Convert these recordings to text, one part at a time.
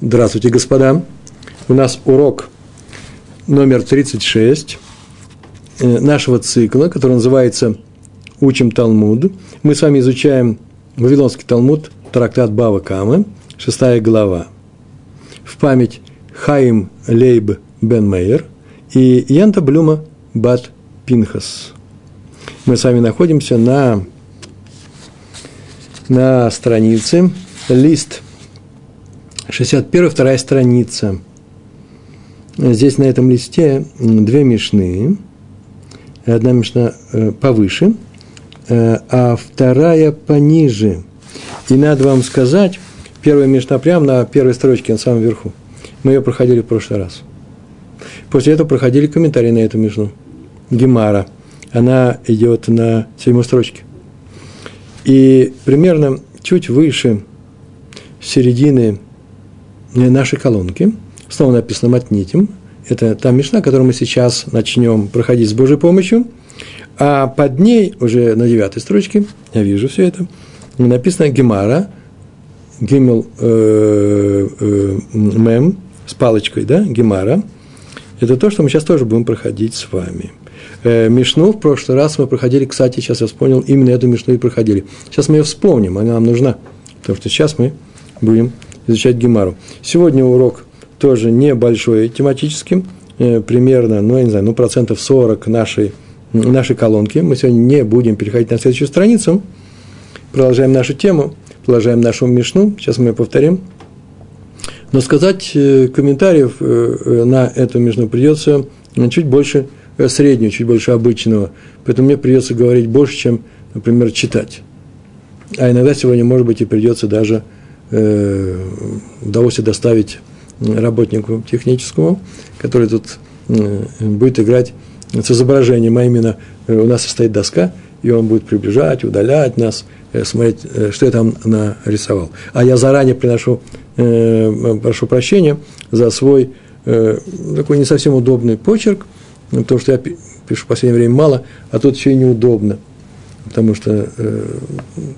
Здравствуйте, господа. У нас урок номер 36 э, нашего цикла, который называется «Учим Талмуд». Мы с вами изучаем Вавилонский Талмуд, трактат Бава Камы, шестая глава. В память Хаим Лейб Бен Мейер и Янта Блюма Бат Пинхас. Мы с вами находимся на, на странице лист 61 вторая страница. Здесь на этом листе две мешны. Одна мешна э, повыше, э, а вторая пониже. И надо вам сказать, первая мешна прямо на первой строчке, на самом верху. Мы ее проходили в прошлый раз. После этого проходили комментарии на эту мешну. Гемара. Она идет на седьмой строчке. И примерно чуть выше середины нашей колонки. Снова написано «Матнитим». Это та мешна, которую мы сейчас начнем проходить с Божьей помощью. А под ней, уже на девятой строчке, я вижу все это, написано «Гемара», «Гимел э, э, мем» с палочкой, да, «Гемара». Это то, что мы сейчас тоже будем проходить с вами. Э, Мишну в прошлый раз мы проходили, кстати, сейчас я вспомнил, именно эту Мишну и проходили. Сейчас мы ее вспомним, она нам нужна, потому что сейчас мы будем изучать Гемару. Сегодня урок тоже небольшой тематическим, э, примерно, ну, я не знаю, ну, процентов 40 нашей, нашей колонки. Мы сегодня не будем переходить на следующую страницу. Продолжаем нашу тему, продолжаем нашу мишну. Сейчас мы ее повторим. Но сказать э, комментариев э, на эту мишну придется чуть больше среднего, чуть больше обычного. Поэтому мне придется говорить больше, чем, например, читать. А иногда сегодня, может быть, и придется даже э, удовольствие доставить работнику техническому, который тут э, будет играть с изображением, а именно э, у нас стоит доска, и он будет приближать, удалять нас, смотреть, что я там нарисовал. А я заранее приношу, прошу прощения за свой такой не совсем удобный почерк, потому что я пишу в последнее время мало, а тут еще и неудобно, потому что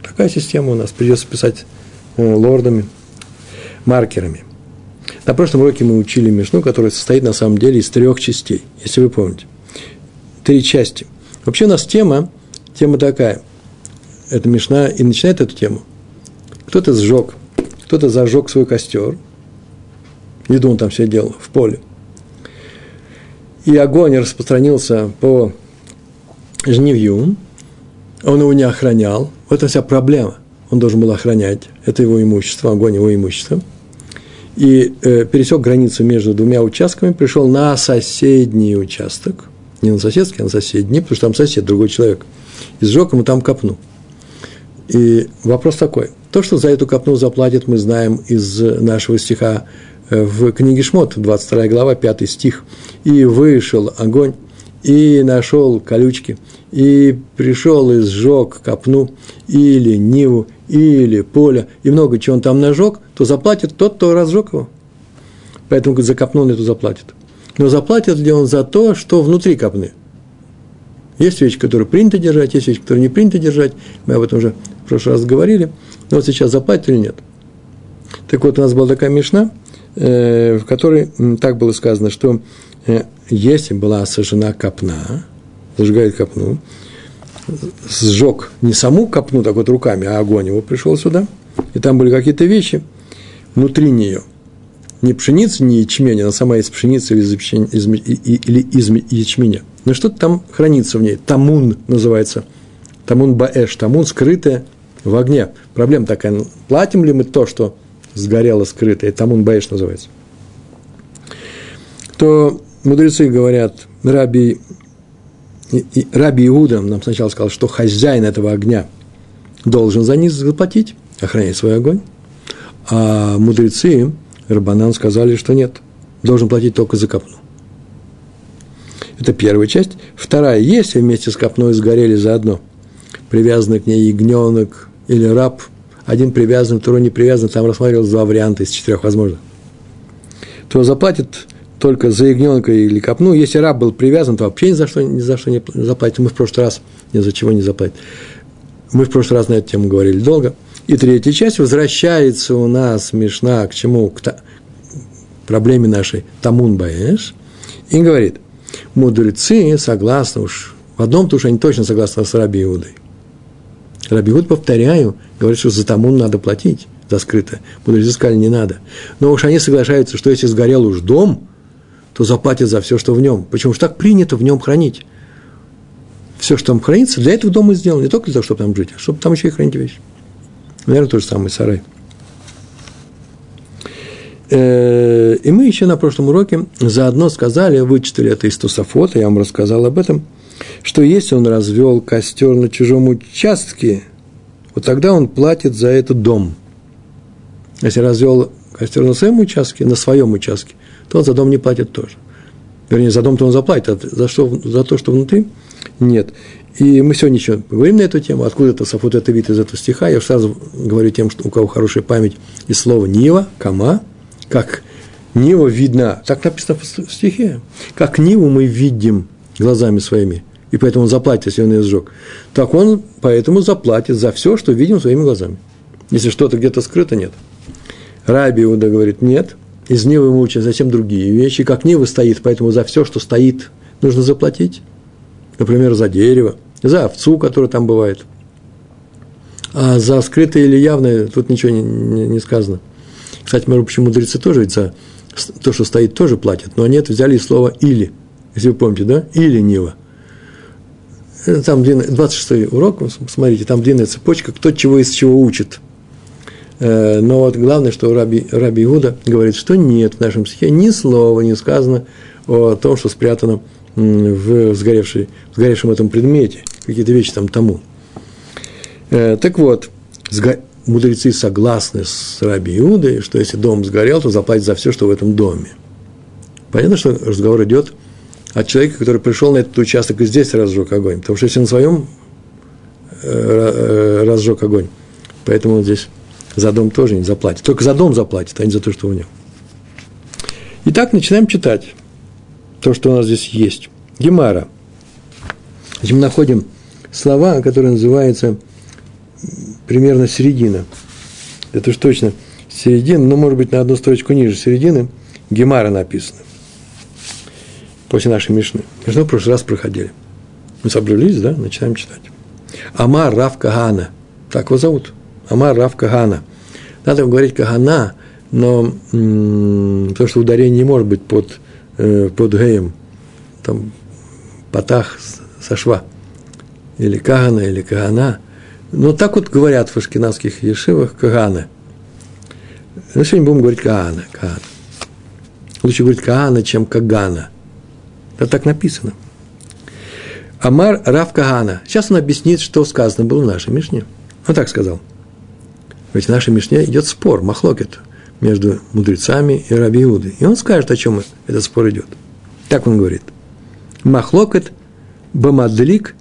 такая система у нас, придется писать лордами, маркерами. На прошлом уроке мы учили Мишну, которая состоит на самом деле из трех частей, если вы помните. Три части. Вообще у нас тема, тема такая. Это Мишна и начинает эту тему. Кто-то сжег, кто-то зажег свой костер. Еду он там все делал в поле. И огонь распространился по жневью. Он его не охранял. Вот это вся проблема он должен был охранять, это его имущество, огонь его имущества, и э, пересек границу между двумя участками, пришел на соседний участок, не на соседский, а на соседний, потому что там сосед, другой человек, и сжег ему там копну. И вопрос такой, то, что за эту копну заплатит, мы знаем из нашего стиха э, в книге Шмот, 22 глава, 5 стих, и вышел огонь, и нашел колючки, и пришел и сжег копну, или ниву, или поле, и много чего он там нажег, то заплатит тот, кто разжег его. Поэтому говорит, за копну он эту заплатит. Но заплатит ли он за то, что внутри копны? Есть вещи, которые принято держать, есть вещи, которые не принято держать. Мы об этом уже в прошлый раз говорили. Но вот сейчас заплатит или нет. Так вот, у нас была такая мешна, э, в которой так было сказано, что э, если была сожжена копна, зажигает копну, сжег не саму копну так вот руками, а огонь его пришел сюда, и там были какие-то вещи внутри нее. Не пшеница, не ячмень, она сама из пшеницы или из, из, или из ячменя. Но что-то там хранится в ней. Тамун называется. Тамун баэш. Тамун скрытое в огне. Проблема такая. Платим ли мы то, что сгорело скрытое? Тамун баэш называется. То мудрецы говорят, Раби и, и Раби Иуда нам сначала сказал, что хозяин этого огня должен за них заплатить, охранять свой огонь. А мудрецы, Рабанан, сказали, что нет, должен платить только за копну. Это первая часть. Вторая, если вместе с копной сгорели заодно, привязанный к ней ягненок или раб, один привязан, второй не привязан, там рассматривалось два варианта из четырех возможных, то заплатит только за ягненка или копну. Если раб был привязан, то вообще ни за что, ни за что не заплатит. Мы в прошлый раз ни за чего не заплатит. Мы в прошлый раз на эту тему говорили долго. И третья часть возвращается у нас Мишна к чему? К, проблеме нашей Тамун Баэш, и говорит, мудрецы согласны уж, в одном то, что они точно согласны с Раби Иудой. Раби Иуд, повторяю, говорит, что за Тамун надо платить, за скрытое. Мудрецы сказали, не надо. Но уж они соглашаются, что если сгорел уж дом, то заплатят за все, что в нем. Почему же так принято в нем хранить? Все, что там хранится, для этого дома сделано. Не только для того, чтобы там жить, а чтобы там еще и хранить вещи. Наверное, то же самое сарай. Э, и мы еще на прошлом уроке заодно сказали, вычитали это из Тусофота, я вам рассказал об этом, что если он развел костер на чужом участке, вот тогда он платит за этот дом. Если развел костер на своем участке, на своем участке, то он за дом не платит тоже. Вернее, за дом-то он заплатит, а за, что, за то, что внутри, нет. И мы сегодня еще поговорим на эту тему, откуда это Сафот это вид из этого стиха. Я сразу говорю тем, что у кого хорошая память, из слова Нива, Кама, как Нива видна, так написано в стихе, как Ниву мы видим глазами своими, и поэтому он заплатит, если он ее сжег, так он поэтому заплатит за все, что видим своими глазами. Если что-то где-то скрыто, нет. Раби Иуда говорит, нет, из Нивы мы учим совсем другие вещи, как Нива стоит, поэтому за все, что стоит, нужно заплатить. Например, за дерево, за овцу, которая там бывает. А за скрытое или явное тут ничего не, не, не сказано. Кстати, между прочим, мудрецы тоже ведь за то, что стоит, тоже платят. Но это взяли из слова «или». Если вы помните, да? «Или Нива». Там длинный, 26 урок, смотрите, там длинная цепочка, кто чего из чего учит. Э, но вот главное, что Раби, Раби Иуда говорит, что нет в нашем стихе ни слова не сказано о том, что спрятано в, сгоревшей, в сгоревшем этом предмете, какие-то вещи там тому. Э, так вот, мудрецы согласны с Раби Иудой, что если дом сгорел, то заплатить за все, что в этом доме. Понятно, что разговор идет от человека, который пришел на этот участок и здесь разжег огонь. Потому что если на своем э, разжег огонь, поэтому он здесь за дом тоже не заплатит. Только за дом заплатит, а не за то, что у него. Итак, начинаем читать то, что у нас здесь есть. Гемара. Здесь мы находим слова, которые называются примерно середина. Это уж точно середина, но, может быть, на одну строчку ниже середины Гемара написано. После нашей Мишны. Же в прошлый раз проходили. Мы собрались, да, начинаем читать. Амар Рав Кагана. Так его зовут. Амар Рав Кагана. Надо говорить Кагана, но потому что ударение не может быть под Э, под геем, там, патах со шва, или кагана, или кагана. Но так вот говорят в ашкенадских ешивах кагана. Ну, сегодня будем говорить кагана, кагана. Лучше говорить кагана, чем кагана. Это так написано. Амар Рав Кагана. Сейчас он объяснит, что сказано было в нашей Мишне. Он так сказал. Ведь в нашей Мишне идет спор, махлокет – между мудрецами и Раби Иудой. И он скажет, о чем этот спор идет. Так он говорит. Махлокет бамадлик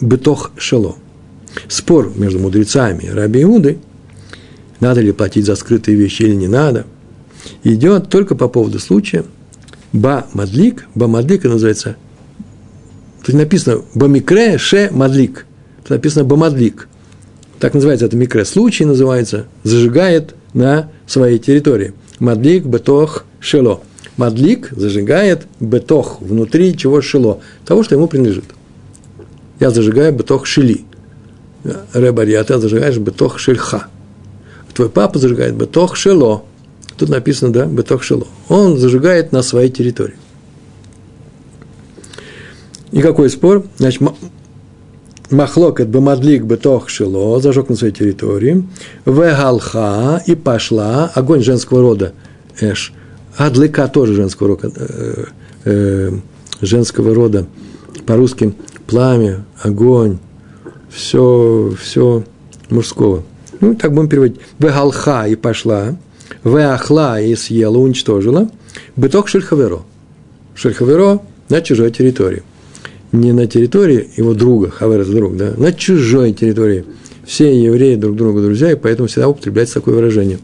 бетох шело. Спор между мудрецами и Раби Иудой, надо ли платить за скрытые вещи или не надо, идет только по поводу случая ба мадлик, ба мадлик называется, тут написано ба микре ше мадлик, тут написано ба мадлик. Так называется это микре. Случай называется, зажигает на своей территории. Мадлик бетох шело. Мадлик зажигает бетох, внутри чего шело, того, что ему принадлежит. Я зажигаю бетох шили. Ребари, а ты зажигаешь бетох шельха. Твой папа зажигает бетох шело. Тут написано, да, бетох шело. Он зажигает на своей территории. И какой спор? Значит, Махлокет бамадлик бетох шило, зажег на своей территории, вегалха, и пошла, огонь женского рода, эш, адлика тоже женского рода, э, э, женского рода, по-русски пламя, огонь, все, все мужского. Ну, так будем переводить. Вегалха и пошла, веахла и съела, уничтожила, быток шельхаверо. Шельхаверо на чужой территории не на территории его друга, Хавер это друг, да, на чужой территории. Все евреи друг другу друзья, и поэтому всегда употребляется такое выражение.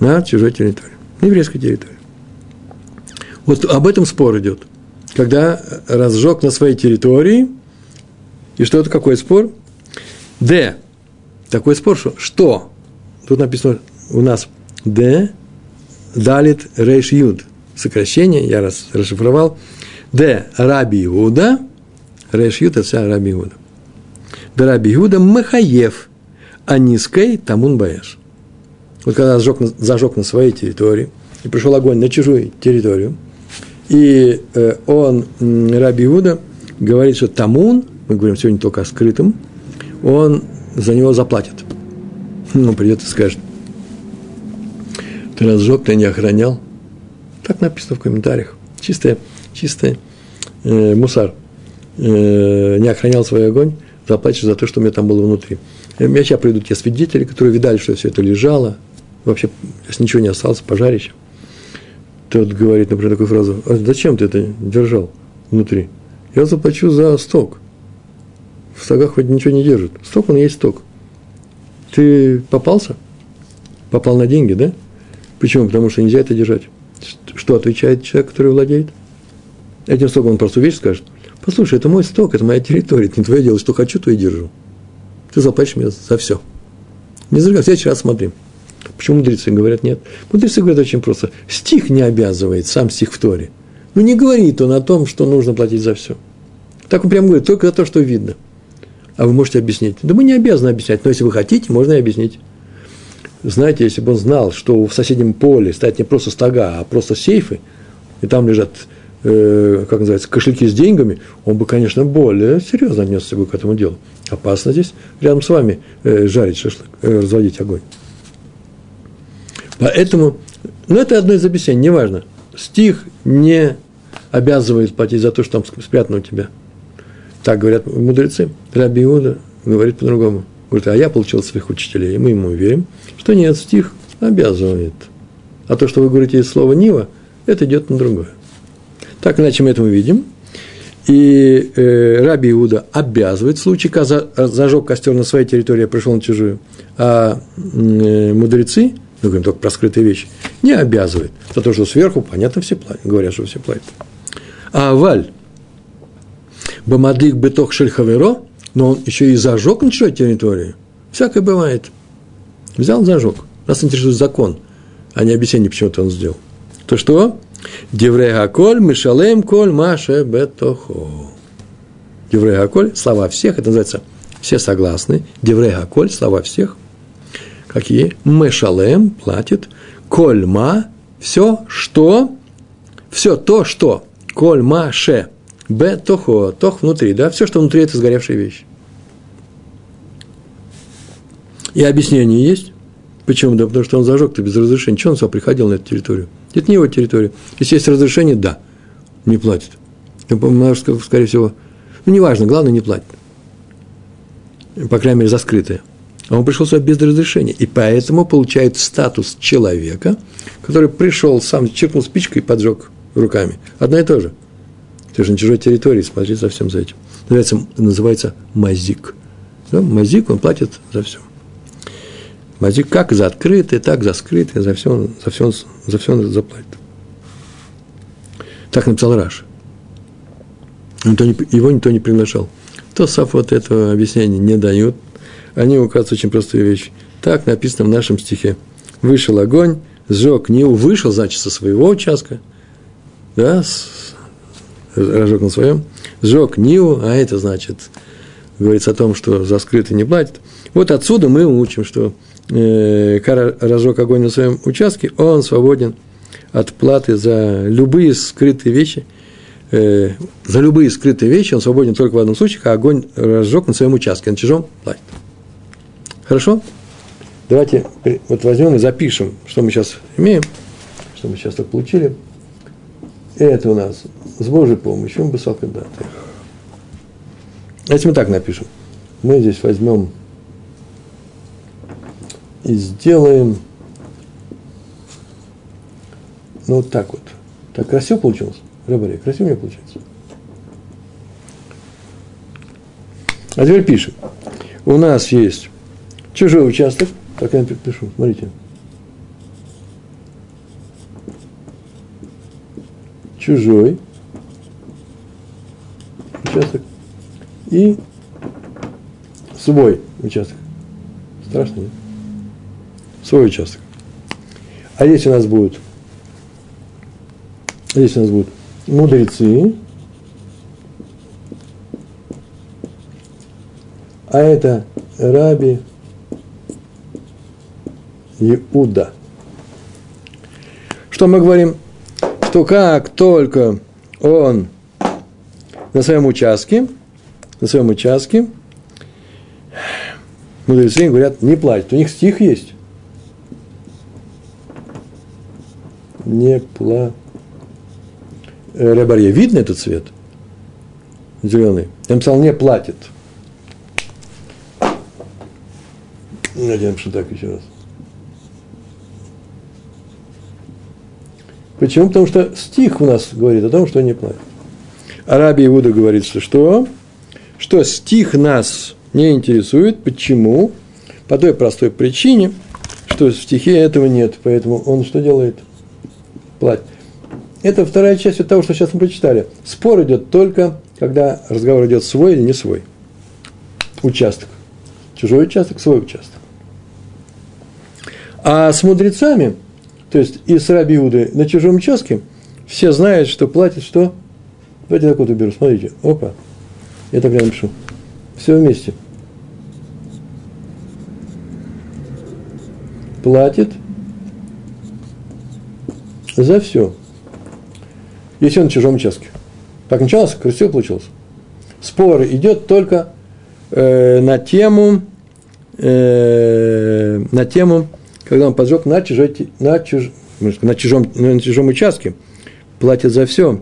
На чужой территории, на еврейской территории. Вот об этом спор идет. Когда разжег на своей территории, и что это, какой спор? Д. Такой спор, что, что? Тут написано у нас Д, Далит Рейш Юд. Сокращение, я раз расшифровал. Д. Раби Иуда. Это вся Раби Иуда. Д. Раби Иуда Махаев. Анискей Тамун Баеш. Вот когда зажег, зажег на своей территории, и пришел огонь на чужую территорию, и он, Раби Иуда, говорит, что Тамун, мы говорим сегодня только о скрытом, он за него заплатит. Ну, придет и скажет, ты разжег, ты не охранял. Так написано в комментариях. Чистая, чистая э, мусар. Э, не охранял свой огонь, заплатишь за то, что у меня там было внутри. Меня сейчас придут те свидетели, которые видали, что все это лежало, вообще, если ничего не осталось, пожарище. Тот говорит, например, такую фразу, а зачем ты это держал внутри? Я заплачу за сток. В стогах хоть ничего не держит. Сток, он есть сток. Ты попался? Попал на деньги, да? Почему? Потому что нельзя это держать. Что отвечает человек, который владеет? Этим стоком он просто вещь скажет. Послушай, это мой сток, это моя территория, это не твое дело, что хочу, то и держу. Ты заплатишь мне за все. Не зря, в следующий раз смотри. Почему мудрецы говорят нет? Мудрецы говорят очень просто. Стих не обязывает, сам стих в Торе. Ну, не говорит он о том, что нужно платить за все. Так он прямо говорит, только за то, что видно. А вы можете объяснить. Да мы не обязаны объяснять, но если вы хотите, можно и объяснить. Знаете, если бы он знал, что в соседнем поле стоят не просто стога, а просто сейфы, и там лежат, э, как называется, кошельки с деньгами, он бы, конечно, более серьезно отнесся бы к этому делу. Опасно здесь рядом с вами э, жарить шашлык, э, разводить огонь. Поэтому, ну, это одно из объяснений, неважно. Стих не обязывает платить за то, что там спрятано у тебя. Так говорят мудрецы. Раби Иуда говорит по-другому. Говорит, а я получил своих учителей, и мы ему верим, что нет, стих обязывает. А то, что вы говорите из слова «нива», это идет на другое. Так иначе мы это увидим. И э, Раби Иуда обязывает в случае, когда зажег костер на своей территории, а пришел на чужую. А э, мудрецы мы говорим только про скрытые вещи, не обязывает. За то, что сверху, понятно, все платят, говорят, что все платят. А валь, бамадик бетох шельхаверо, но он еще и зажег на чужой территории. Всякое бывает. Взял, зажег. Нас интересует закон, а не объяснение, почему это он сделал. То что? Деврей Гаколь, Мишалем Коль, Маше Бетохо. Деврей Гаколь, слова всех, это называется все согласны. Деврей Гаколь, слова всех. Какие? Мешалем платит. Кольма, все, что, все то, что. Кольма, ше. Б, тохо, тох внутри, да, все, что внутри, это сгоревшая вещь. И объяснение есть. Почему? Да потому что он зажег-то без разрешения. Чего он сюда приходил на эту территорию? Это не его территория. Если есть разрешение, да, не платит. Скорее всего, ну, неважно, главное, не платит. По крайней мере, за скрытое. А он пришел сюда без разрешения. И поэтому получает статус человека, который пришел, сам чиркнул спичкой и поджег руками. Одно и то же. Ты же на чужой территории, смотри за всем за этим. Называется, называется мазик. Да? Мазик, он платит за все. Мазик как за открытое, так за скрытое, за все, за все, за все заплатит. Так написал Раш. Не, его никто не приглашал. То Саф вот этого объяснения не дают, они указывают очень простую вещь. Так написано в нашем стихе. Вышел огонь, сжег Ниву, вышел, значит, со своего участка, да, с, разжег на своем, сжег Ниву, а это значит, говорится о том, что за скрытый не платит. Вот отсюда мы учим, что разжег огонь на своем участке, он свободен от платы за любые скрытые вещи, э, за любые скрытые вещи он свободен только в одном случае, когда огонь разжег на своем участке, на чужом платит. Хорошо? Давайте вот возьмем и запишем, что мы сейчас имеем, что мы сейчас так получили. Это у нас с Божьей помощью бы даты. Если мы так напишем, мы здесь возьмем и сделаем, ну вот так вот. Так красиво получилось? Рыбаре, красиво мне получается? А теперь пишем. У нас есть Чужой участок, так я пишу, смотрите. Чужой участок и свой участок. Страшно, нет? Свой участок. А здесь у нас будет здесь у нас будут мудрецы, а это Раби Иуда. Что мы говорим? Что как только он на своем участке, на своем участке, мудрецы говорят, не платят. У них стих есть. Не платят. Э, Рябарье, видно этот цвет? Зеленый. Я написал, не платит. Надеемся, так еще раз. Почему? Потому что стих у нас говорит о том, что не платит. Арабия Иуда говорит, что что? Что стих нас не интересует. Почему? По той простой причине, что в стихе этого нет. Поэтому он что делает? Платит. Это вторая часть от того, что сейчас мы прочитали. Спор идет только, когда разговор идет свой или не свой. Участок. Чужой участок, свой участок. А с мудрецами, то есть и с Раби Иудой на чужом участке, все знают, что платит что? Давайте так вот уберу, смотрите. Опа. Я так прямо напишу. Все вместе. Платит за все. Если он на чужом участке. Так началось, красиво получилось. Спор идет только э, на тему, э, на тему когда он поджег на, чужой, на, чуж, на, чужом, на чужом участке, платит за все,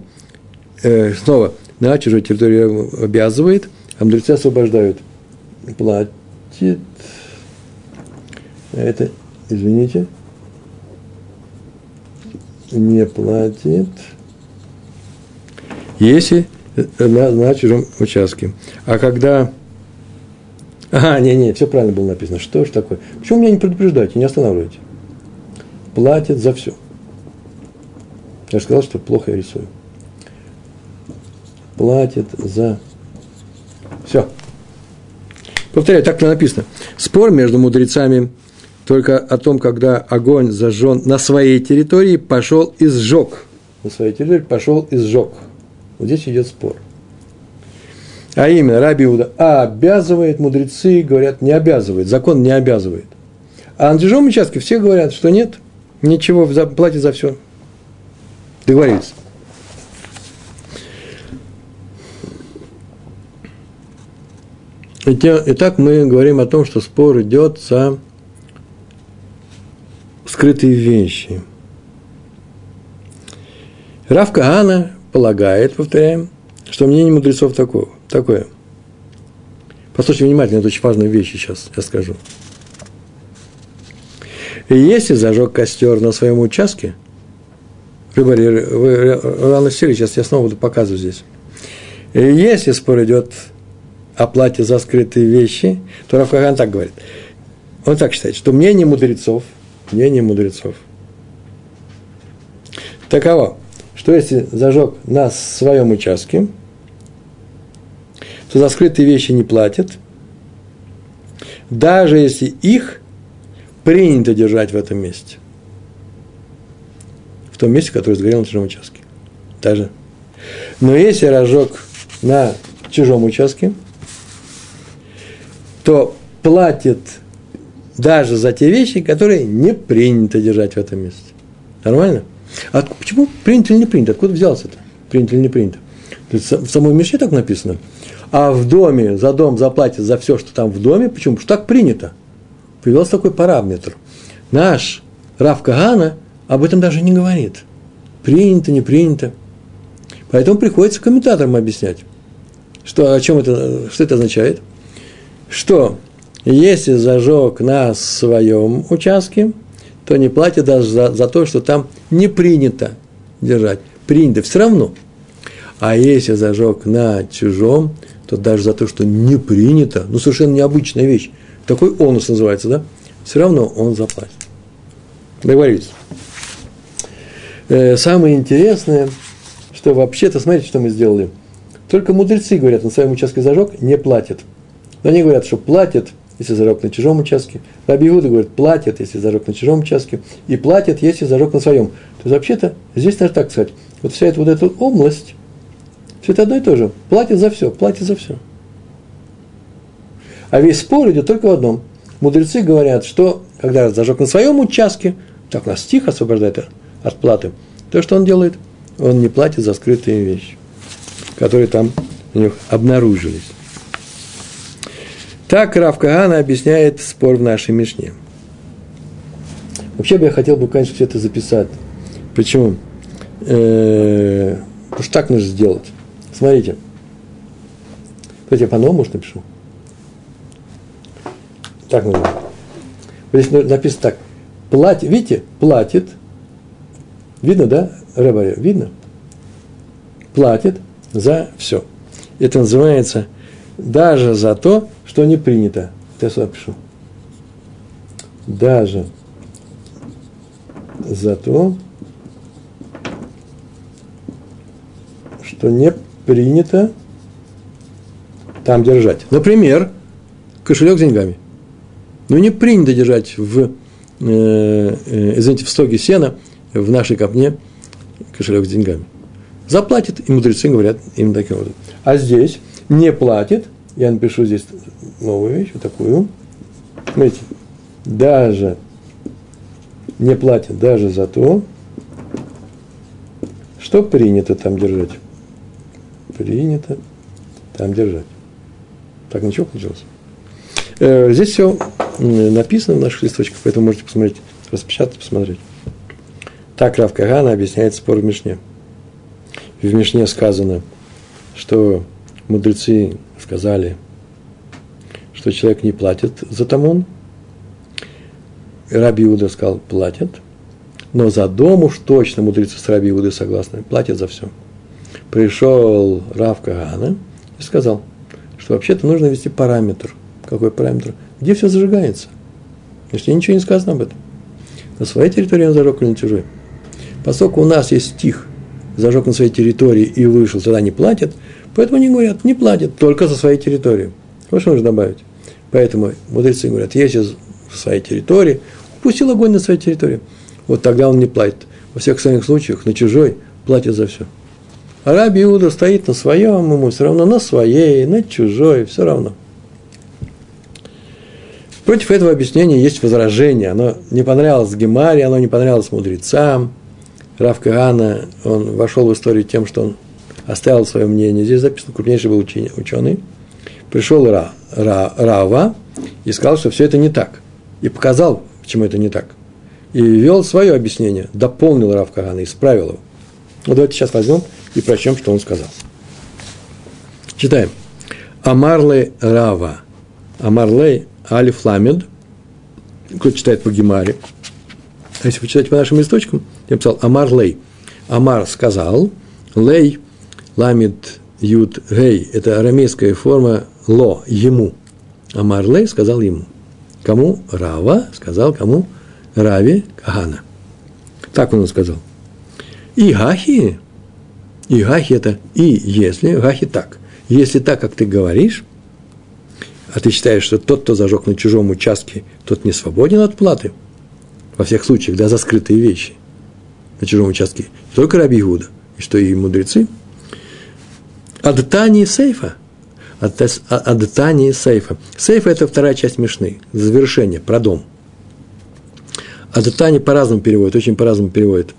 э, снова на чужой территории обязывает, а мудрецы освобождают. Платит. Это, извините, не платит, если на, на чужом участке. А когда а, не-не, все правильно было написано. Что ж такое? Почему меня не предупреждаете, не останавливаете? Платят за все. Я же сказал, что плохо я рисую. Платят за все. Повторяю, так написано. Спор между мудрецами только о том, когда огонь зажжен на своей территории, пошел и сжег. На своей территории пошел и сжег. Вот здесь идет спор. А именно, Раби Иуда обязывает, мудрецы говорят, не обязывает, закон не обязывает. А на чужом участке все говорят, что нет, ничего, платит за все. Договорились. Итак, мы говорим о том, что спор идет за скрытые вещи. Равка Ана полагает, повторяем, что мнение мудрецов такого такое. Послушайте внимательно, это очень важная вещь сейчас, я скажу. И если зажег костер на своем участке, рыбари, рано сели, сейчас я снова буду показывать здесь. И если спор идет о плате за скрытые вещи, то Рафхаган так говорит. Он так считает, что мнение мудрецов, мнение мудрецов, таково, что если зажег на своем участке – то за скрытые вещи не платят, даже если их принято держать в этом месте. В том месте, которое сгорело на чужом участке. Даже. Но если разжег на чужом участке, то платит даже за те вещи, которые не принято держать в этом месте. Нормально? А почему принято или не принято? Откуда взялось это? Принято или не принято? В самой Мишне так написано – а в доме за дом заплатит за все, что там в доме. Почему? Потому что так принято. Появился такой параметр. Наш Рав Кагана об этом даже не говорит. Принято, не принято. Поэтому приходится комментаторам объяснять, что, о чем это, что это означает. Что если зажег на своем участке, то не платит даже за, за то, что там не принято держать. Принято все равно. А если зажег на чужом, то даже за то, что не принято, ну, совершенно необычная вещь, такой онус называется, да, все равно он заплатит. Договорились. Э, самое интересное, что вообще-то, смотрите, что мы сделали. Только мудрецы говорят, на своем участке зажег, не платят. Но они говорят, что платят, если зажег на чужом участке. Раби Иуда говорит, платит, если зажег на чужом участке, и платит, если зажег на своем. То есть, вообще-то, здесь надо так сказать, вот вся эта вот эта область, все это одно и то же. Платит за все, платит за все. А весь спор идет только в одном. Мудрецы говорят, что когда зажег на своем участке, так нас стих освобождает от платы, то, что он делает, он не платит за скрытые вещи, которые там у них обнаружились. Так Рав Кагана объясняет спор в нашей Мишне. Вообще бы я хотел бы, конечно, все это записать. Почему? Э-э- потому что так нужно сделать. Смотрите. Давайте я по-новому, может, напишу. Так нужно. Здесь написано так. Платит, видите, платит. Видно, да, Рэбаре? Видно? Платит за все. Это называется даже за то, что не принято. Я сюда. Даже за то, что не принято там держать. Например, кошелек с деньгами. Ну, не принято держать в, э, э, извините, в стоге сена в нашей копне кошелек с деньгами. Заплатит, и мудрецы говорят им таким образом. А здесь не платит, я напишу здесь новую вещь, вот такую. Смотрите, даже не платит даже за то, что принято там держать. Принято там держать. Так ничего получилось. Э, здесь все написано в наших листочках, поэтому можете посмотреть, распечатать, посмотреть. Так Рав Кагана объясняет спор в Мишне. В Мишне сказано, что мудрецы сказали, что человек не платит за тамон. Раби Иуда сказал, платят. Но за дом уж точно мудрецы с Раби Иудой согласны, платят за все. Пришел Рав Кагана и сказал, что вообще-то нужно ввести параметр. Какой параметр? Где все зажигается? Значит, ничего не сказано об этом. На своей территории он зажег или на чужой. Поскольку у нас есть стих, зажег на своей территории и вышел, сюда не платят, поэтому они говорят, не платят, только за своей территорией. Вот что нужно добавить. Поэтому мудрецы говорят, если в своей территории, пустил огонь на своей территории, вот тогда он не платит. Во всех остальных случаях на чужой платит за все. А Раби Иуда стоит на своем, ему все равно на своей, на чужой, все равно. Против этого объяснения есть возражение. Оно не понравилось Гемаре, оно не понравилось мудрецам. Рав Кагана, он вошел в историю тем, что он оставил свое мнение. Здесь записано, крупнейший был ученый. Пришел Ра, Ра, Рава и сказал, что все это не так. И показал, почему это не так. И ввел свое объяснение, дополнил Рав Кагана, исправил его. Вот давайте сейчас возьмем и прочтем, что он сказал. Читаем. Амарлей Рава. Амарлей Алиф Ламед. Кто читает по Гемаре. А если читаете по нашим листочкам, я писал Амар Лей. Амар сказал, Лей, Ламид, Ют, Гей. Это арамейская форма Ло, ему. Амар Лей сказал ему. Кому? Рава сказал, кому? Рави Кагана. Так он сказал. И Гахи, и Гахи это и если, Гахи так. Если так, как ты говоришь, а ты считаешь, что тот, кто зажег на чужом участке, тот не свободен от платы, во всех случаях, да, за скрытые вещи на чужом участке, не только Раби Иуда, и что и мудрецы, Адтани сейфа. Адтани сейфа. Сейфа – это вторая часть Мишны, завершение, про дом. Адтани по-разному переводят, очень по-разному переводят.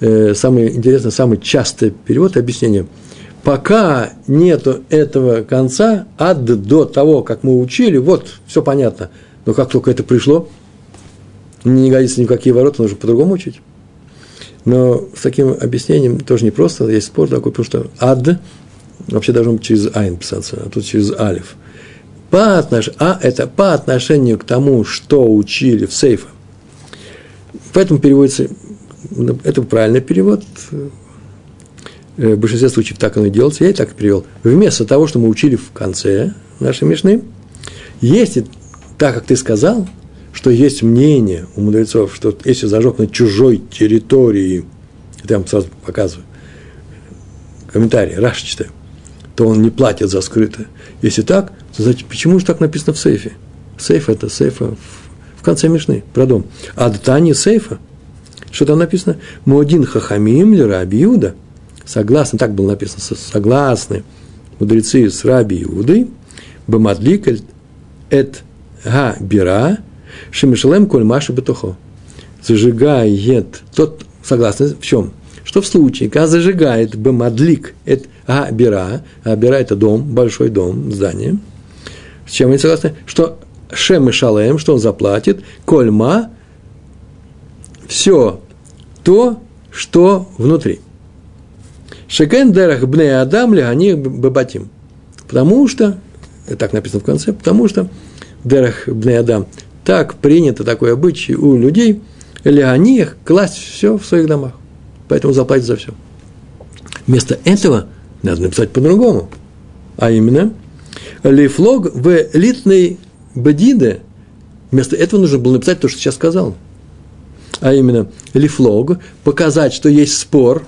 Э, самый интересный, самый частый перевод, объяснение – пока нету этого конца, ад до того, как мы учили, вот, все понятно. Но как только это пришло, не годится ни в какие ворота, нужно по-другому учить. Но с таким объяснением тоже непросто, есть спор такой, потому что ад вообще должен быть через айн писаться, а тут через алиф. По отнош... А это по отношению к тому, что учили в сейфе. Поэтому переводится, это правильный перевод, Э, в большинстве случаев так оно и делается, я и так перевел. Вместо того, что мы учили в конце нашей Мишны, есть, так как ты сказал, что есть мнение у мудрецов, что если зажег на чужой территории, это я вам сразу показываю, комментарий, Раш читаю, то он не платит за скрытое. Если так, то значит, почему же так написано в сейфе? Сейф – это сейфа в конце Мишны, про дом. А Дтани сейфа, что там написано? Муадин хахамим ли раби Иуда. Согласно, так было написано, согласны мудрецы с раби Иудой, бамадлик эт га бира, шемишалем коль маши бетухо. Зажигает тот, согласно в чем? Что в случае, когда зажигает бамадлик эт га бира, а бира это дом, большой дом, здание, с чем они согласны? Что Шем и Шалем, что он заплатит, кольма, все то, что внутри. Шекен дерах бне адам они бабатим. Потому что, так написано в конце, потому что дерах бне адам, так принято такой обычай у людей, или они их класть все в своих домах. Поэтому заплатить за все. Вместо этого надо написать по-другому. А именно, лифлог в элитной бедиде, вместо этого нужно было написать то, что сейчас сказал. А именно, лифлог, показать, что есть спор,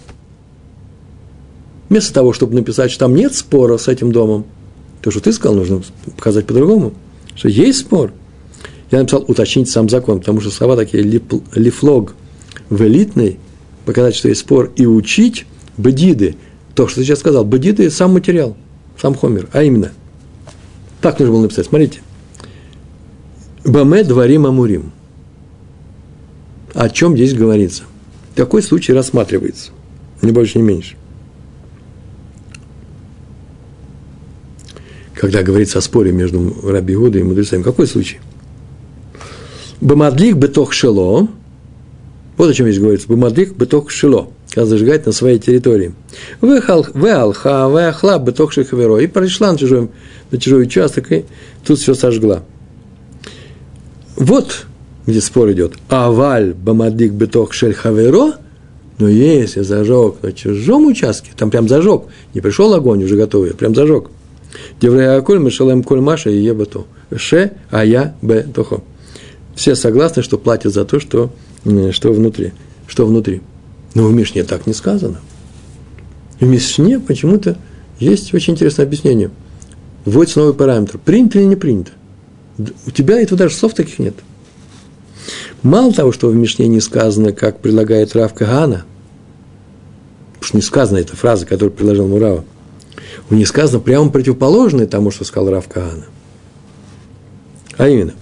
вместо того, чтобы написать, что там нет спора с этим домом, то, что ты сказал, нужно показать по-другому, что есть спор. Я написал уточнить сам закон, потому что слова такие лифлог в элитной, показать, что есть спор, и учить бедиды, то, что сейчас сказал, бедиды – сам материал, сам хомер, а именно. Так нужно было написать, смотрите – Баме дворим амурим. О чем здесь говорится? Какой случай рассматривается? Ни больше, ни меньше. Когда говорится о споре между Раби Гудой и мудрецами, какой случай? Бамадлик бетох шело. Вот о чем здесь говорится. Бамадлик бетох шело. Когда зажигает на своей территории. Веалха, веахла бетох шехаверо. И пришла на чужой, на чужой участок, и тут все сожгла. Вот где спор идет. Аваль бамадик бетох шель хаверо, но если зажег на чужом участке, там прям зажег, не пришел огонь уже готовый, а прям зажег. Деврея аколь мишалем коль маша и ебато. Ше, а я б тохо. Все согласны, что платят за то, что, что внутри. Что внутри. Но в Мишне так не сказано. В Мишне почему-то есть очень интересное объяснение. Вводится новый параметр. Принято или не принято? У тебя этого даже слов таких нет. Мало того, что в Мишне не сказано, как предлагает Рав Кагана, потому что не сказана эта фраза, которую предложил Мурава, у них сказано прямо противоположное тому, что сказал Рав Кагана. А именно,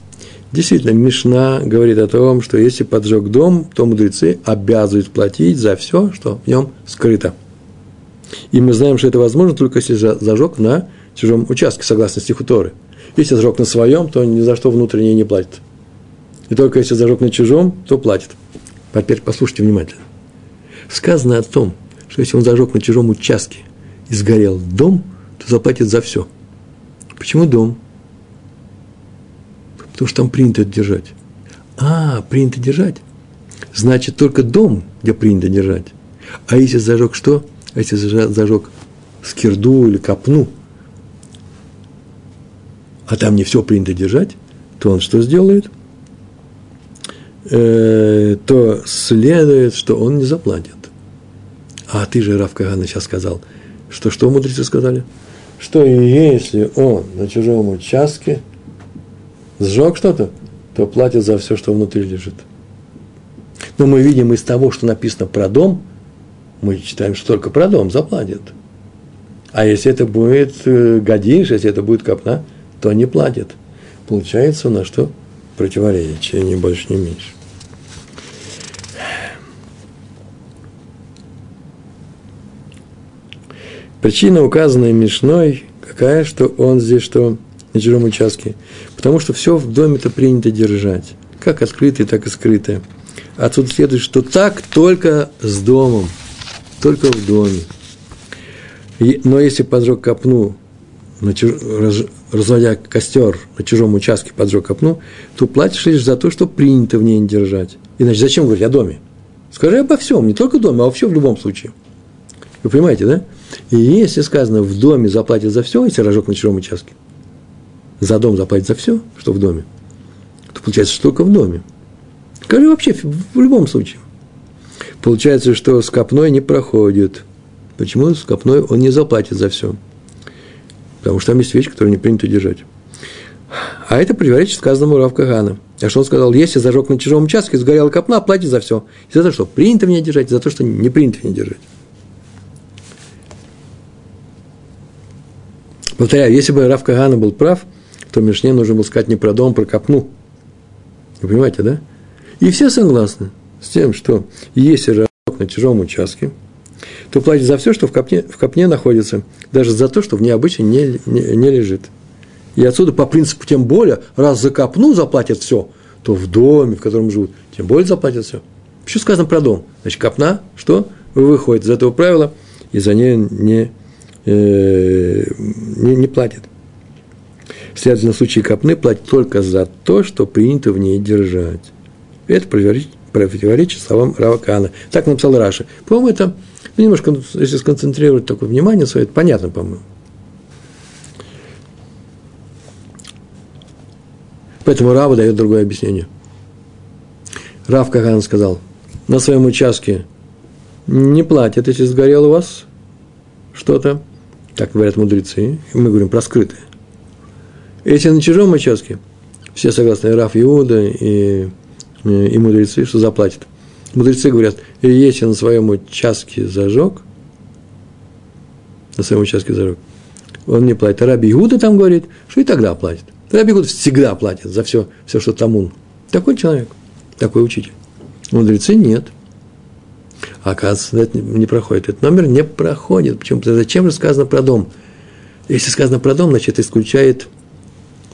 действительно, Мишна говорит о том, что если поджег дом, то мудрецы обязывают платить за все, что в нем скрыто. И мы знаем, что это возможно только если зажег на чужом участке, согласно стиху Торы – если зажег на своем, то ни за что внутреннее не платит. И только если зажег на чужом, то платит. Теперь послушайте внимательно. Сказано о том, что если он зажег на чужом участке и сгорел дом, то заплатит за все. Почему дом? Потому что там принято держать. А, принято держать. Значит, только дом, где принято держать. А если зажег что? А если зажег скирду или копну – а там не все принято держать, то он что сделает? Э, то следует, что он не заплатит. А ты же, Раф Кагана, сейчас сказал, что что мудрецы сказали? Что если он на чужом участке сжег что-то, то платит за все, что внутри лежит. Но мы видим из того, что написано про дом, мы читаем, что только про дом заплатит. А если это будет э, гадиш, если это будет копна, то они платят. Получается у нас что? Противоречие, ни больше, ни меньше. Причина, указанная Мишной, какая, что он здесь что на чужом участке? Потому что все в доме-то принято держать, как открытое, так и скрытое. Отсюда следует, что так только с домом, только в доме. Но если поджег копну разводя костер на чужом участке, поджег копну, то платишь лишь за то, что принято в ней не держать. Иначе зачем говорить о доме? Скажи обо всем, не только доме, а вообще в любом случае. Вы понимаете, да? И если сказано, в доме заплатят за все, если рожок на чужом участке, за дом заплатят за все, что в доме, то получается, что только в доме. Скажи вообще, в любом случае. Получается, что с копной не проходит. Почему с копной он не заплатит за все? Потому что там есть вещи, которые не принято держать. А это противоречит сказанному Рав Кагана. А что он сказал? Если зажег на чужом участке, сгорела копна, платит за все. И за то, что принято меня держать, и за то, что не принято меня держать. Повторяю, если бы Рав Кагана был прав, то Мишне нужно было сказать не про дом, а про копну. Вы понимаете, да? И все согласны с тем, что если рожок на чужом участке, то платит за все, что в копне, в копне находится, даже за то, что в ней обычно не, не, не лежит. И отсюда по принципу тем более, раз за копну заплатят все, то в доме, в котором живут, тем более заплатят все. Еще сказано про дом. Значит, копна, что? Выходит из этого правила, и за нее не, э, не, не платит. Следовательно, в случае копны платит только за то, что принято в ней держать. Это противоречит, словам Равакана. Так написал Раша. По-моему, это ну, немножко, если сконцентрировать такое внимание свое, это понятно, по-моему. Поэтому Рава дает другое объяснение. Рав Кахан сказал, на своем участке не платят, если сгорел у вас что-то, так говорят мудрецы, мы говорим про скрытое. Если на чужом участке, все согласны, Раф Иуда и, и мудрецы, что заплатят. Мудрецы говорят, если на своем участке зажег, на своем участке зажег, он не платит. А Раби Иуда там говорит, что и тогда платит. Раби Гуд всегда платит за все, все, что тамун. Такой человек, такой учитель. Мудрецы нет. Оказывается, это не проходит. Этот номер не проходит. Почему? Зачем же сказано про дом? Если сказано про дом, значит, исключает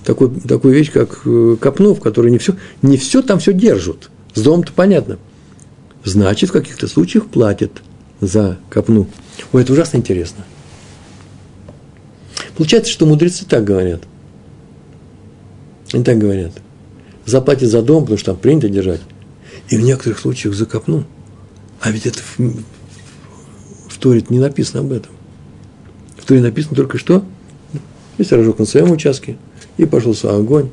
такую, такую вещь, как э, копну, в не все, не все там все держат. С домом-то понятно. Значит, в каких-то случаях платят за копну. Ой, это ужасно интересно. Получается, что мудрецы так говорят – они так говорят. Заплатит за дом, потому что там принято держать. И в некоторых случаях за копну. А ведь это в, в Торе не написано об этом. В Торе написано только что, если рожок на своем участке, и пошел свой огонь,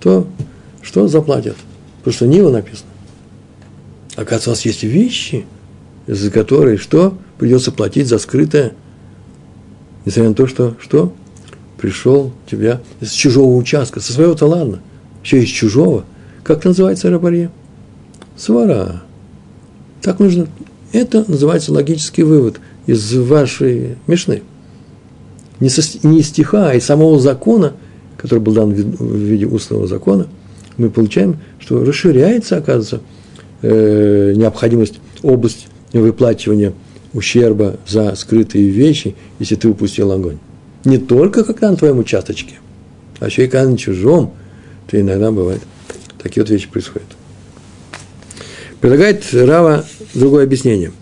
то что заплатят? Потому что Нива написано. Оказывается, у нас есть вещи, за которые что? Придется платить за скрытое, несмотря на то, что что? пришел тебя с чужого участка, со своего-то ладно, еще из чужого. Как называется рабарье? Свара. Так нужно. Это называется логический вывод из вашей Мишны. Не, со, не из стиха, а из самого закона, который был дан в виде устного закона, мы получаем, что расширяется, оказывается, э, необходимость, область выплачивания ущерба за скрытые вещи, если ты упустил огонь не только когда на твоем участочке, а еще и когда на чужом, то иногда бывает. Такие вот вещи происходят. Предлагает Рава другое объяснение.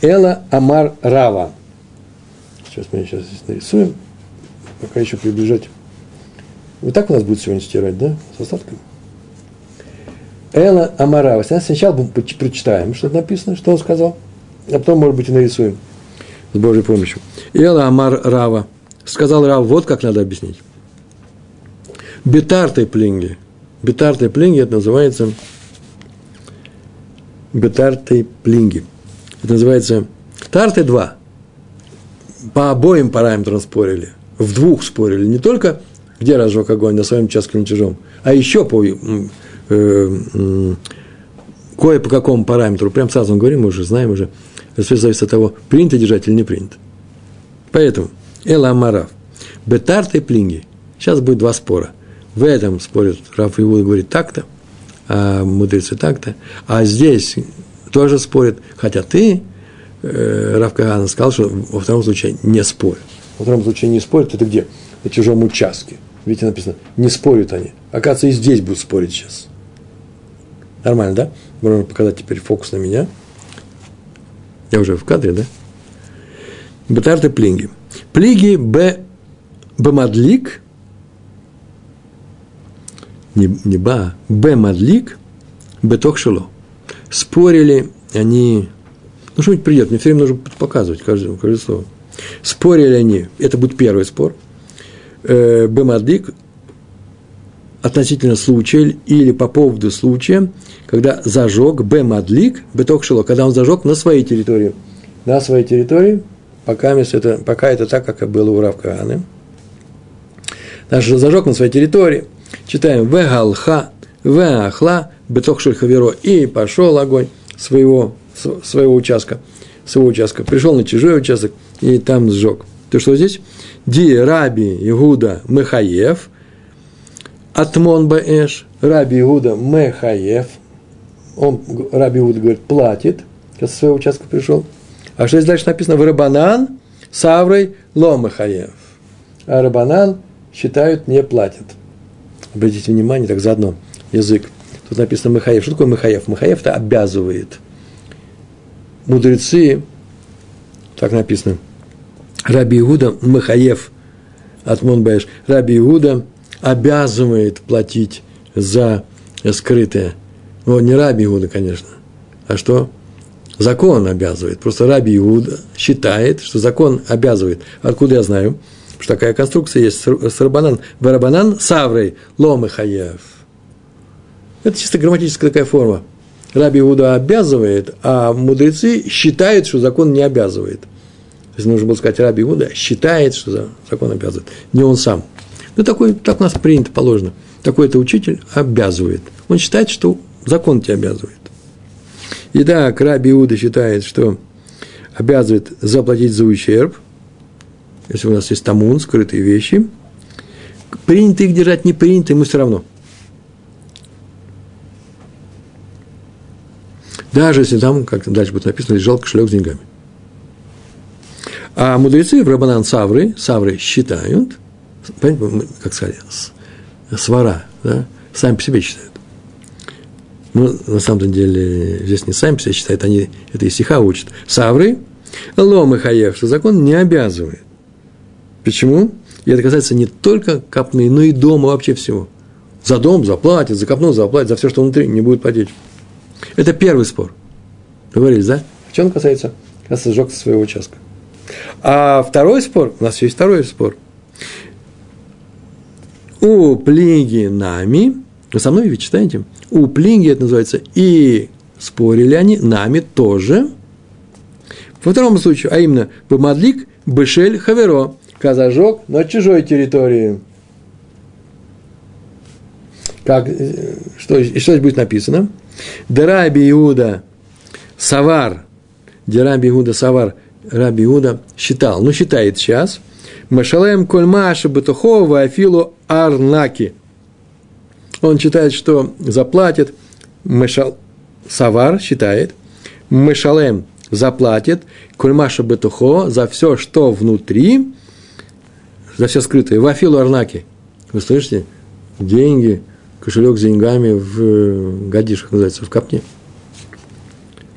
Эла Амар Рава. Сейчас мы сейчас здесь нарисуем. Пока еще приближать. Вот так у нас будет сегодня стирать, да? С остатками. Эла Амарава. Сначала прочитаем, что написано, что он сказал, а потом, может быть, и нарисуем с Божьей помощью. Эла Амар Рава сказал Рав, вот как надо объяснить. Бетартой плинги. Бетартой плинги это называется бетартой плинги. Это называется тарты два. По обоим параметрам спорили. В двух спорили. Не только где разжег огонь, на своем участке на чужом, а еще по э, э, кое по какому параметру. Прям сразу мы говорим, мы уже знаем уже. Это зависит от того, принято держать или не принято. Поэтому – Эла Амарав. Бетарты плинги. Сейчас будет два спора. В этом спорят Раф Иуда говорит так-то, а мудрецы так-то. А здесь тоже спорят, хотя ты, э, Раф Кагана, сказал, что во втором случае не спорят. Во втором случае не спорят, это где? На чужом участке. Видите, написано, не спорят они. Оказывается, и здесь будут спорить сейчас. Нормально, да? Можно показать теперь фокус на меня. Я уже в кадре, да? Бетарты плинги. Плиги Б. Бамадлик, не, не Ба, Б. Мадлик, Беток Шило. Спорили они, ну что-нибудь придет, мне все время нужно показывать каждое, каждое слово. Спорили они, это будет первый спор, э, Б. Мадлик, относительно случая или по поводу случая, когда зажег Б. Мадлик, Беток Шило, когда он зажег на своей территории. На своей территории – пока, это, пока это так, как было у Равкааны. Наш зажег на своей территории, Читаем «Вегалха, веахла, бетох шельхаверо». И пошел огонь своего, своего участка, своего участка. Пришел на чужой участок и там сжег. То, что здесь? Ди Раби Игуда Мехаев, Атмон Баэш, Раби Игуда Мехаев, он, Раби Игуда говорит, платит, когда со своего участка пришел. А что здесь дальше написано? Варабанан, Саврой, Ломахаев. А Рабанан считают, не платят. Обратите внимание, так заодно, язык. Тут написано Махаев. Что такое? Махаев это обязывает. Мудрецы, так написано, Раби Иуда Махаев от Монбаеш. Раби Иуда обязывает платить за скрытое. Ну, не Раби Иуда, конечно. А что? Закон обязывает. Просто Раби Иуда считает, что закон обязывает. Откуда я знаю? Потому что такая конструкция есть с Рабанан. Барабанан саврой лом хаяв. Это чисто грамматическая такая форма. Раби Иуда обязывает, а мудрецы считают, что закон не обязывает. Есть нужно было сказать, Раби Иуда считает, что закон обязывает. Не он сам. Ну, такой, так у нас принято, положено. Такой-то учитель обязывает. Он считает, что закон тебя обязывает. Итак, Раби Иуда считает, что обязывает заплатить за ущерб, если у нас есть тамун, скрытые вещи. Принято их держать, не принято, ему все равно. Даже если там, как дальше будет написано, лежал кошелек с деньгами. А мудрецы в Рабанан Савры, Савры считают, понимаете, как сказали, свара, да, сами по себе считают. Ну, на самом деле, здесь не сами все считают, они это из стиха учат. Савры, лом и хаев, что закон не обязывает. Почему? И это касается не только капны, но и дома вообще всего. За дом заплатят, за капну заплатят, за все, что внутри, не будет платить. Это первый спор. Договорились, да? В чем касается, касается сжег своего участка. А второй спор, у нас есть второй спор. У плиги нами, вы со мной ведь читаете? У Плинги это называется, и спорили они, нами тоже. Во втором случае, а именно, Бамадлик, Бешель, Хаверо, казажок на чужой территории. Как, э, что, что здесь будет написано? Дераби Иуда Савар, Дераби Иуда Савар, Раби Иуда считал, ну считает сейчас, Машалем Кольмаша Батухова Афилу Арнаки – он считает, что заплатит, Мешал, Савар считает, Мешалем заплатит, Кульмаша Бетухо за все, что внутри, за все скрытое, Вафилу Арнаки. Вы слышите? Деньги, кошелек с деньгами в гадишах называется, в капне.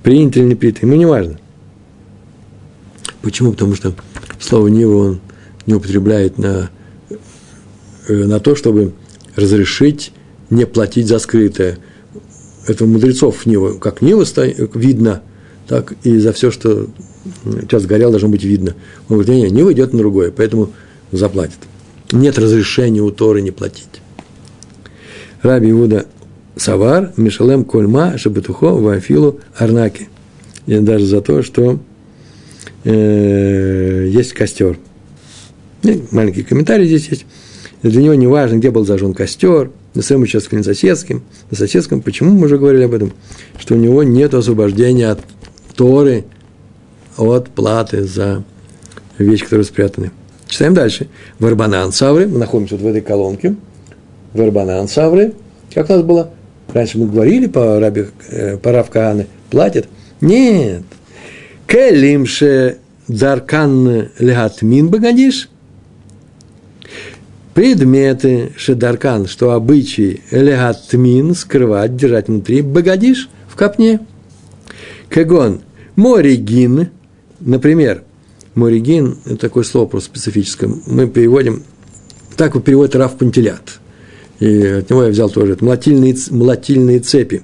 Принято или не принято, ему не важно. Почему? Потому что слово Нива он не употребляет на, э, на то, чтобы разрешить не платить за скрытое. Это у мудрецов Нива, как Нива видно, так и за все, что сейчас горел, должно быть видно. Он говорит, нет, Нива идет на другое, поэтому заплатит. Нет разрешения у Торы не платить. Раби Иуда Савар, Мишалем Кольма, Шабатухо, Вафилу, Арнаки. И даже за то, что э, есть костер. И маленький комментарий здесь есть. Для него не важно, где был зажжен костер, на своем участке, на соседском, на соседском. Почему мы уже говорили об этом? Что у него нет освобождения от Торы, от платы за вещи, которые спрятаны. Читаем дальше. Варбанан Савры, мы находимся вот в этой колонке. Варбанан Савры, как у нас было? Раньше мы говорили по, раби, э, по Равкаане, платят? Нет. Келимше Даркан Легатмин Багадиш – предметы шедаркан, что обычай элегатмин скрывать, держать внутри, богадишь в капне. Кагон, моригин, например, моригин, это такое слово просто специфическое, мы переводим, так вот переводит Раф Пантелят. И от него я взял тоже, это молотильные, молотильные цепи.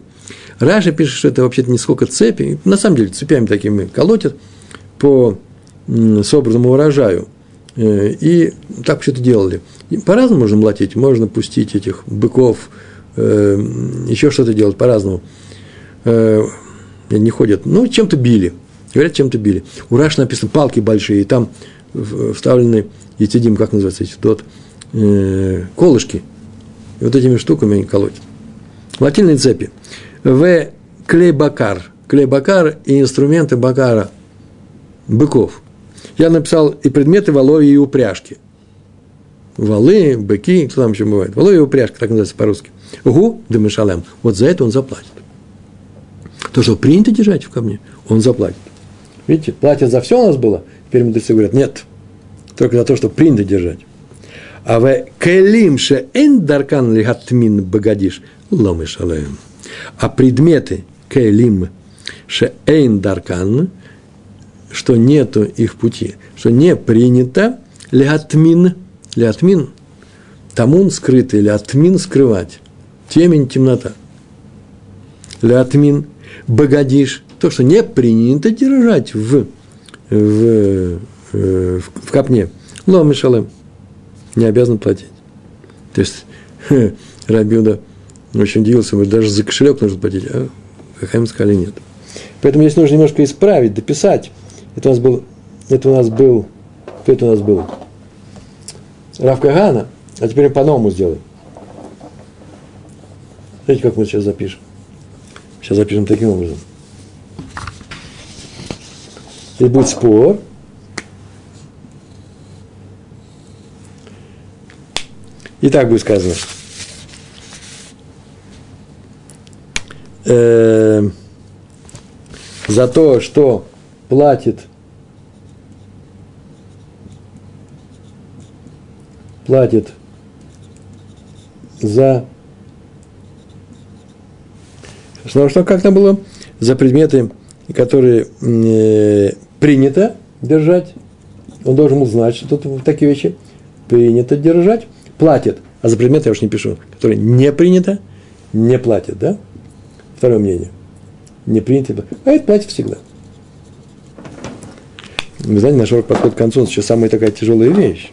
Раша пишет, что это вообще-то не сколько цепи, на самом деле цепями такими колотят по собранному урожаю. Э, и так что-то делали. По-разному можно молотить, можно пустить этих быков, э, еще что-то делать по-разному. Э, не ходят, ну, чем-то били. Говорят, чем-то били. У Раши написано палки большие, и там вставлены, и как называется, эти тот, колышки. и вот этими штуками колоть. Латинные цепи. В клей-бакар. Клей-бакар и инструменты бакара. Быков. Я написал и предметы воловья и упряжки. Валы, быки, кто там еще бывает. Воловья и упряжка, так называется по-русски. Гу, демешалем. Вот за это он заплатит. То, что принято держать в камне, он заплатит. Видите, платят за все у нас было. Теперь мудрецы говорят, нет, только за то, что принято держать. А в келим ше эн даркан лихатмин багадиш ломы шалаем. А предметы келим ше эн даркан, что нету их пути, что не принято лихатмин, лихатмин, тамун скрытый, лихатмин скрывать, темень, темнота. Лятмин, багадиш, то, что не принято держать в, в, в, в копне. Лом и. Не обязан платить. То есть, Рабиуда очень удивился, говорит, даже за кошелек нужно платить, а Хахам сказали нет. Поэтому здесь нужно немножко исправить, дописать. Это у нас был, это у нас был, это у нас был? Рав Кагана, а теперь по-новому сделаем. Знаете, как мы сейчас запишем? Сейчас запишем таким образом. И будет спор. И так будет сказано. Э, за то, что платит платит за что, что как там было? За предметы, которые э, принято держать, он должен был знать, что тут такие вещи принято держать, платит. А за предметы я уж не пишу, которые не принято, не платит, да? Второе мнение. Не принято, а это платит всегда. Вы знаете, наш урок подходит к концу, сейчас самая такая тяжелая вещь.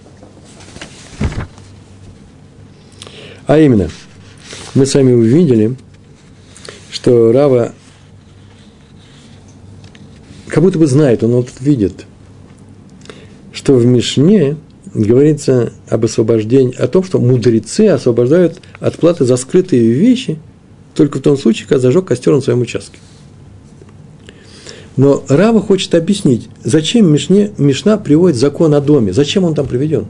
А именно, мы с вами увидели, что Рава как будто бы знает, он вот видит, что в Мишне говорится об освобождении, о том, что мудрецы освобождают от платы за скрытые вещи только в том случае, когда зажег костер на своем участке. Но Рава хочет объяснить, зачем Мишне, Мишна приводит закон о доме, зачем он там приведен.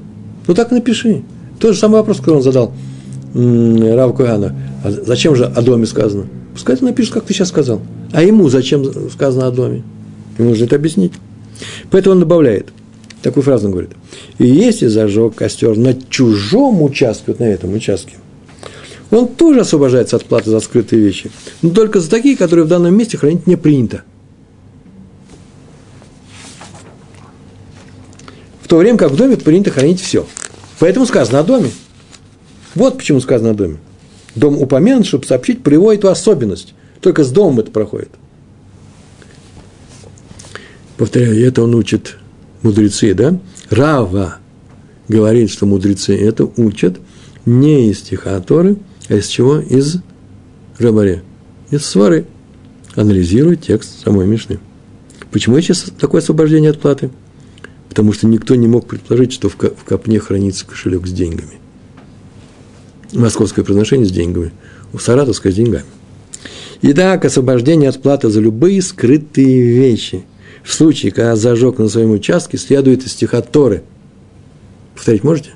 Ну так напиши. Тот же самый вопрос, который он задал Раву Кугана. А зачем же о доме сказано? Пускай ты напишет, как ты сейчас сказал. А ему зачем сказано о доме? Ему нужно это объяснить. Поэтому он добавляет. Такую фразу он говорит. И если зажег костер на чужом участке, вот на этом участке, он тоже освобождается от платы за скрытые вещи. Но только за такие, которые в данном месте хранить не принято. В то время как в доме принято хранить все. Поэтому сказано о доме. Вот почему сказано о доме. Дом упомянут, чтобы сообщить про его особенность. Только с домом это проходит. Повторяю, это он учит мудрецы, да? Рава говорит, что мудрецы это учат не из стиха Торы, а из чего? Из Рабаре. Из свары. Анализирует текст самой Мишны. Почему сейчас такое освобождение от платы? Потому что никто не мог предположить, что в копне хранится кошелек с деньгами московское произношение с деньгами, у саратовское с деньгами. Итак, освобождение от платы за любые скрытые вещи. В случае, когда зажег на своем участке, следует из стиха. Повторить можете?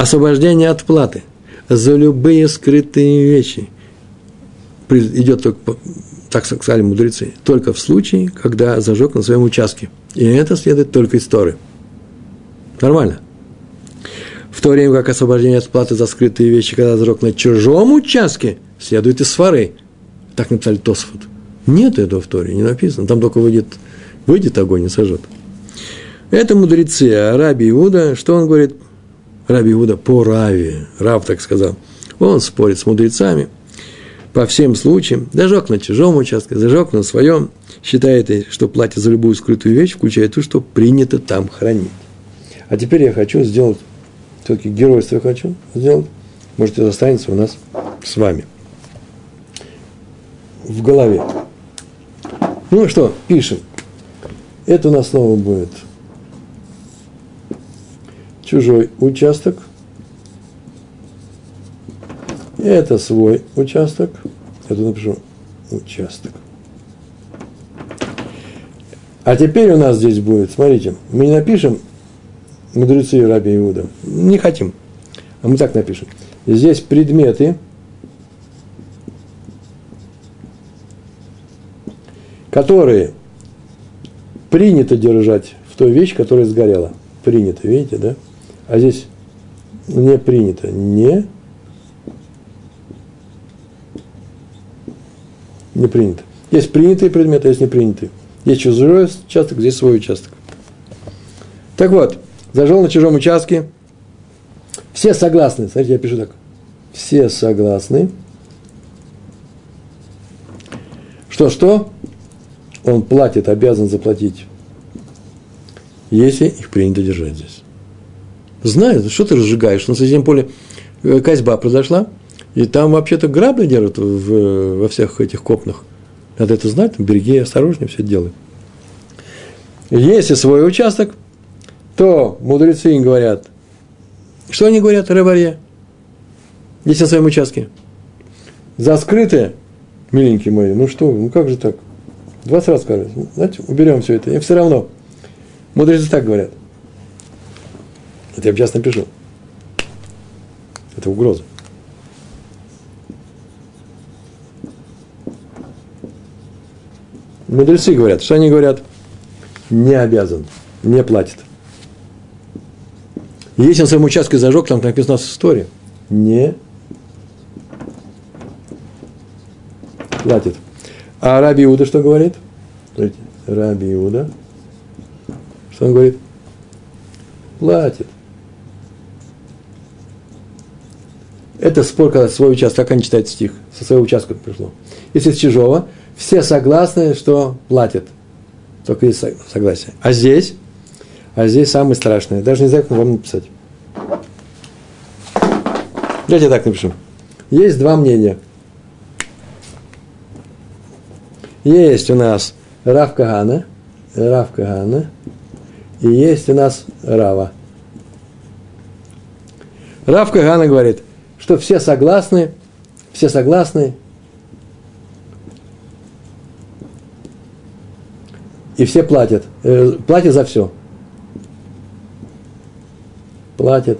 Освобождение от платы за любые скрытые вещи идет только, так сказали мудрецы, только в случае, когда зажег на своем участке. И это следует только из Торы. Нормально в то время как освобождение от платы за скрытые вещи, когда зажег на чужом участке, следует из свары. Так написали Тосфот. Нет этого в Торе, не написано. Там только выйдет, выйдет огонь и сожжет. Это мудрецы, а Раби Иуда, что он говорит? Раби Иуда по Раве, Рав так сказал. Он спорит с мудрецами по всем случаям. Зажег на чужом участке, зажег на своем. Считает, что платит за любую скрытую вещь, включая ту, что принято там хранить. А теперь я хочу сделать все-таки геройство я хочу сделать, может, это останется у нас с вами в голове. Ну что, пишем. Это у нас снова будет чужой участок. Это свой участок. Я тут напишу участок. А теперь у нас здесь будет, смотрите, мы не напишем мудрецы Раби Иуда. Не хотим. А мы так напишем. Здесь предметы, которые принято держать в той вещи, которая сгорела. Принято, видите, да? А здесь не принято. Не не принято. Есть принятые предметы, а есть не принятые. Есть чужой участок, здесь свой участок. Так вот, зажил на чужом участке. Все согласны. Смотрите, я пишу так. Все согласны. Что-что? Он платит, обязан заплатить, если их принято держать здесь. Знают, что ты разжигаешь? На соседнем поле э, козьба произошла, и там вообще-то грабли держат в, во всех этих копнах. Надо это знать, береги осторожнее все делай. Если свой участок, то мудрецы им говорят, что они говорят, рыбарье, если на своем участке? За скрытое, миленький мой, ну что, ну как же так? 20 раз скажут, знаете, уберем все это, и все равно. Мудрецы так говорят. Это я сейчас напишу. Это угроза. Мудрецы говорят, что они говорят? Не обязан, не платит. Если он своему участке зажег, там написано в истории, не платит. А Раби Иуда что говорит? Раби Иуда, что он говорит? Платит. Это спор, когда свой участок, как они читают стих, со своего участка пришло. Если с чужого, все согласны, что платят. Только есть согласие. А здесь, а здесь самое страшное. Даже не знаю, как вам написать. Давайте так напишу. Есть два мнения. Есть у нас Рав Кагана, Рав Кагана, и есть у нас Рава. Рав Кагана говорит, что все согласны, все согласны, и все платят. Э, платят за все. Платят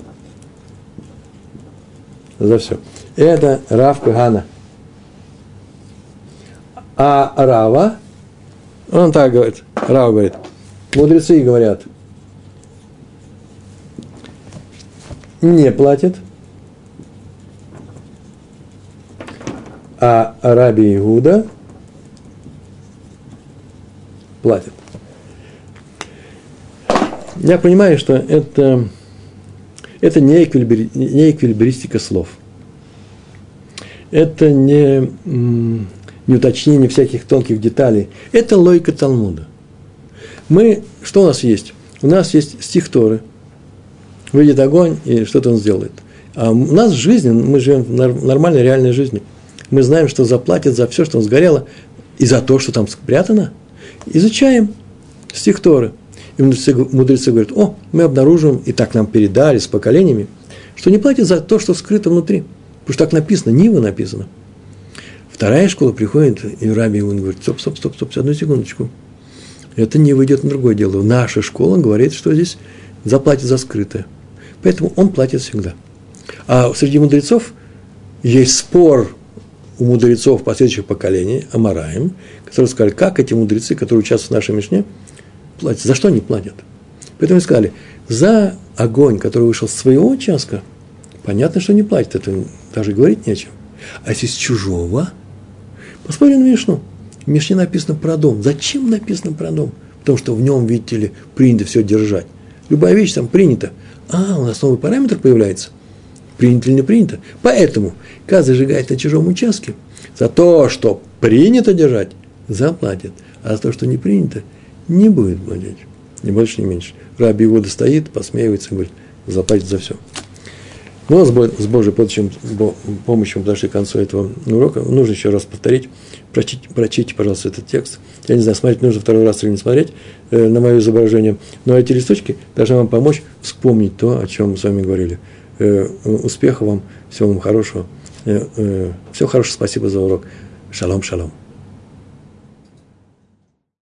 за все. Это Рав Кагана. А Рава, он так говорит, Рава говорит, мудрецы говорят, не платят, а Раби Иуда – платят. Я понимаю, что это, это не, эквилибри, не эквилибристика слов. Это не, не уточнение всяких тонких деталей. Это логика Талмуда. Мы, что у нас есть? У нас есть стих Торы. Выйдет огонь, и что-то он сделает. А у нас жизнь, мы живем в нормальной, реальной жизни. Мы знаем, что заплатят за все, что он сгорело, и за то, что там спрятано – изучаем стих Торы. И мудрецы, говорят, о, мы обнаружим, и так нам передали с поколениями, что не платят за то, что скрыто внутри. Потому что так написано, Нива написано. Вторая школа приходит, и Раби он говорит, стоп, стоп, стоп, стоп, одну секундочку. Это не выйдет на другое дело. Наша школа говорит, что здесь заплатит за скрытое. Поэтому он платит всегда. А среди мудрецов есть спор у мудрецов последующих поколений, Амараем, которые сказали, как эти мудрецы, которые участвуют в нашей Мишне, платят, за что они платят. Поэтому они сказали, за огонь, который вышел с своего участка, понятно, что не платят, это даже говорить нечем. А если с чужого, посмотрим на Мишну. В Мишне написано про дом. Зачем написано про дом? Потому что в нем, видите ли, принято все держать. Любая вещь там принята. А, у нас новый параметр появляется принято или не принято. Поэтому, когда зажигает на чужом участке, за то, что принято держать, заплатит, а за то, что не принято, не будет платить. Ни больше, ни меньше. Раби его стоит, посмеивается, говорит, заплатит за все. Но с Божьей помощью, помощью мы подошли к концу этого урока. Нужно еще раз повторить. Прочите, прочите, пожалуйста, этот текст. Я не знаю, смотреть нужно второй раз или не смотреть э, на мое изображение. Но эти листочки должны вам помочь вспомнить то, о чем мы с вами говорили. Э, успеха вам, всего вам хорошего. Все хорошо, спасибо за урок. Шалом, шалом.